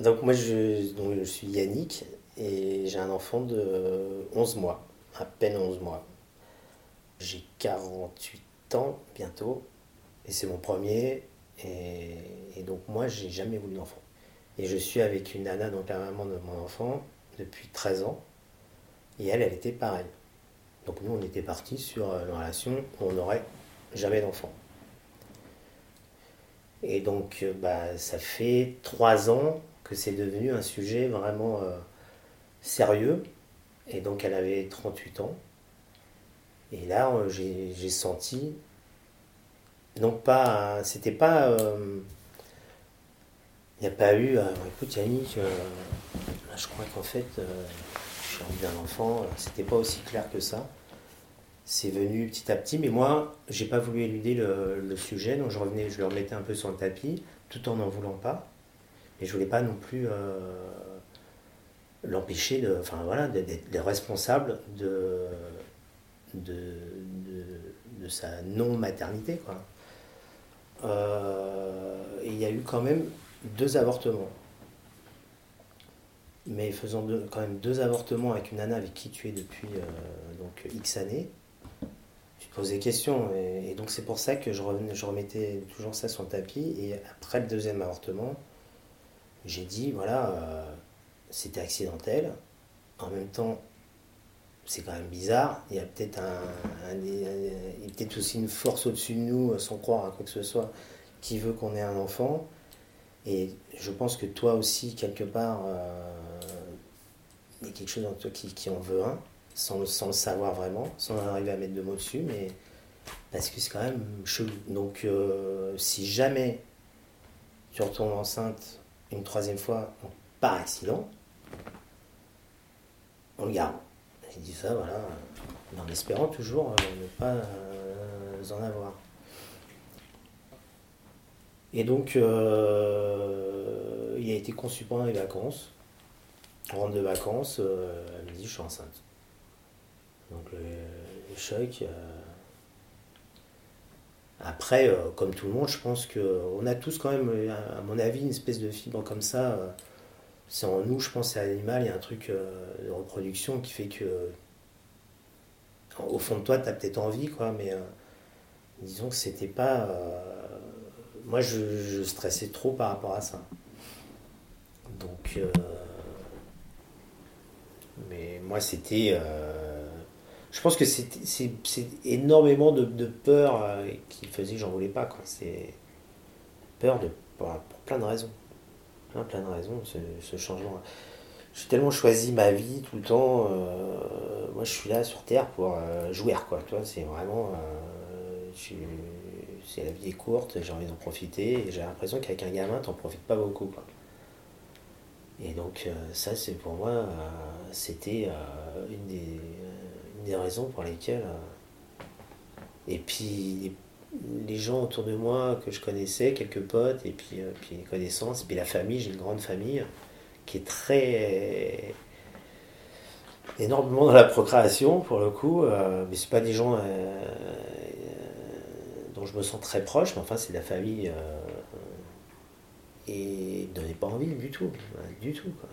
Donc moi je, donc, je suis Yannick et j'ai un enfant de 11 mois, à peine 11 mois. J'ai 48 ans bientôt et c'est mon premier et, donc moi j'ai jamais voulu d'enfant. Et je suis avec une nana, donc la maman de mon enfant, depuis 13 ans et elle, elle était pareille. Donc nous on était partis sur une relation où on n'aurait jamais d'enfant. Et donc, euh, bah, ça fait trois ans que c'est devenu un sujet vraiment euh, sérieux. Et donc, elle avait 38 ans. Et là, euh, j'ai senti. Donc, pas. C'était pas. Il n'y a pas eu. écoute, Yannick, je crois qu'en fait, suis envie d'un enfant. C'était pas aussi clair que ça c'est venu petit à petit, mais moi, j'ai pas voulu éluder le, sujet, donc je revenais, je le remettais un peu sur le tapis, tout en n'en voulant pas. Et je voulais pas non plus euh, l'empêcher de, enfin voilà, d'être responsable de, de, sa non-maternité, quoi. Euh, et il y a eu quand même deux avortements. Mais faisant quand même deux avortements avec une nana avec qui tu es depuis euh, donc X années, pose des questions. Et, donc c'est pour ça que je remettais toujours ça sur le tapis. Et après le deuxième avortement, j'ai dit, voilà, euh, c'était accidentel. En même temps, c'est quand même bizarre. Il y a peut-être un, peut-être aussi une force au-dessus de nous, sans croire à quoi que ce soit, qui veut qu'on ait un enfant. Et je pense que toi aussi, quelque part, euh, il y a quelque chose en toi qui, en veut un sans, le savoir vraiment, sans arriver à mettre de mots dessus, mais parce que c'est quand même chelou. Donc, euh, si jamais tu retournes enceinte une troisième fois par accident, on le garde. J'ai dit ça, voilà, en espérant toujours euh, ne pas euh, en avoir. Et donc, il a été conçu pendant les vacances. On rentre de vacances, elle me dit je suis enceinte. Donc le, choc. Euh. Après, euh, comme tout le monde, je pense qu'on a tous quand même, à mon avis, une espèce de fibre comme ça. Euh. c'est en nous, je pense, c'est l'animal, il y a un truc de reproduction qui fait que. Au fond de toi, tu as peut-être envie, quoi, mais disons que c'était pas. moi, je, stressais trop par rapport à ça. Donc. mais moi, c'était je pense que c'est énormément de, de peur euh, qui faisait que j'en voulais pas. C'est peur de, pour, plein de raisons. Plein, plein de raisons, ce, changement. J'ai tellement choisi ma vie tout le temps. Euh, moi, je suis là sur Terre pour euh, jouer. Quoi, c'est vraiment. c'est la vie est courte, j'ai envie d'en profiter. J'ai l'impression qu'avec un gamin, t'en profites pas beaucoup. Et donc, ça, c'est pour moi, c'était une des des raisons pour lesquelles. Euh, et puis les gens autour de moi que je connaissais, quelques potes, et puis, euh, puis les connaissances, et puis la famille, j'ai une grande famille qui est très énormément dans la procréation pour le coup, euh, mais c'est pas des gens dont je me sens très proche, mais enfin c'est la famille et donnait pas envie du tout, du tout. Quoi.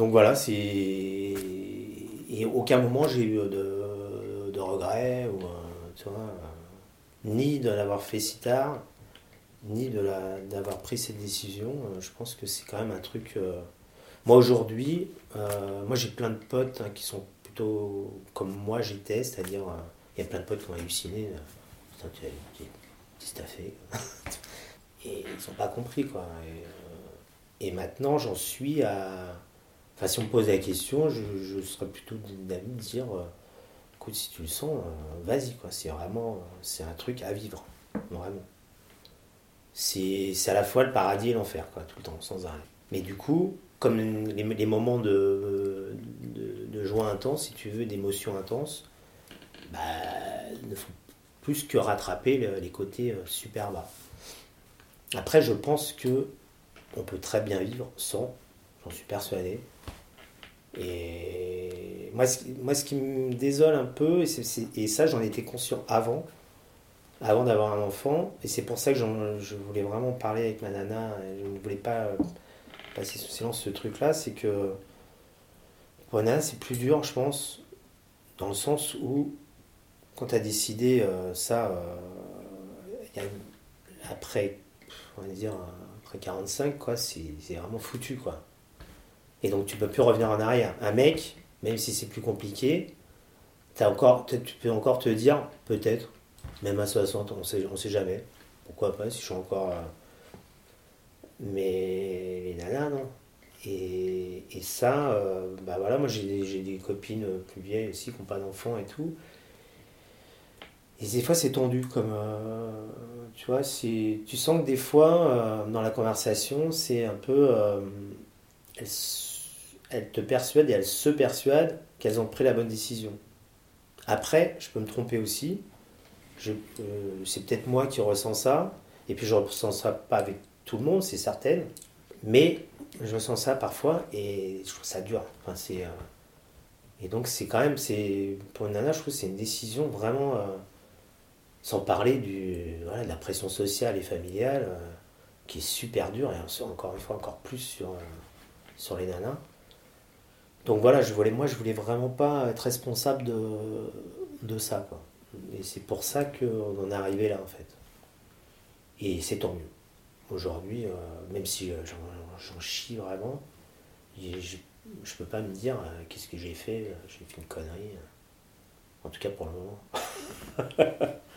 Donc voilà, c'est. Et aucun moment j'ai eu de, de regrets, ou, euh, tu vois, euh, ni de l'avoir fait si tard, ni d'avoir pris cette décision. Euh, je pense que c'est quand même un truc. Moi aujourd'hui, moi j'ai plein de potes hein, qui sont plutôt comme moi j'étais, c'est-à-dire il y a plein de potes qui ont halluciné. Qu'est-ce que fait Et ils n'ont pas compris quoi. et maintenant j'en suis à Enfin, si on me pose la question, je, serais plutôt d'avis de dire euh, écoute, si tu le sens, euh, vas-y, quoi. C'est vraiment c'est un truc à vivre, vraiment. C'est à la fois le paradis et l'enfer, quoi, tout le temps, sans arrêt. Mais du coup, comme les, moments de, de, joie intense, si tu veux, d'émotion intense, bah, ne font plus que rattraper les côtés euh, super bas. Après, je pense que on peut très bien vivre sans, j'en suis persuadé. Et moi, ce, moi, ce qui me désole un peu, et, ça j'en étais conscient avant, avant d'avoir un enfant. Et c'est pour ça que je voulais vraiment parler avec ma nana. je ne voulais pas passer sous silence ce truc-là. C'est que pour nana, c'est plus dur, je pense, dans le sens où, quand tu as décidé euh, ça, euh, après, on va dire, après 45, quoi, c'est vraiment foutu, quoi. Et donc tu peux plus revenir en arrière. Un mec, même si c'est plus compliqué, as encore, tu peux encore te dire, peut-être, même à 60, on sait, on sait jamais. Pourquoi pas, si je suis encore. Euh, mais les nanas, non. Et, et ça, euh, bah voilà, moi j'ai des, copines plus vieilles aussi qui n'ont pas d'enfants et tout. Et des fois c'est tendu comme. Euh, tu vois, tu sens que des fois, dans la conversation, c'est un peu. Elles te persuadent et elles se persuadent qu'elles ont pris la bonne décision. Après, je peux me tromper aussi. Euh, c'est peut-être moi qui ressens ça. Et puis je ne ressens ça pas avec tout le monde, c'est certain. Mais je ressens ça parfois et je trouve ça dur. Enfin, euh, et donc c'est quand même, pour une nana, je trouve que c'est une décision vraiment, euh, sans parler du, de la pression sociale et familiale, qui est super dure, et encore une fois, encore plus sur, sur les nanas. Donc voilà, je voulais, moi je voulais vraiment pas être responsable de, de ça. Et c'est pour ça qu'on en est arrivé là en fait. Et c'est tant mieux. Aujourd'hui, euh, même si euh, j'en chie vraiment, je ne peux pas me dire euh, qu'est-ce que j'ai fait, j'ai fait une connerie. En tout cas pour le moment.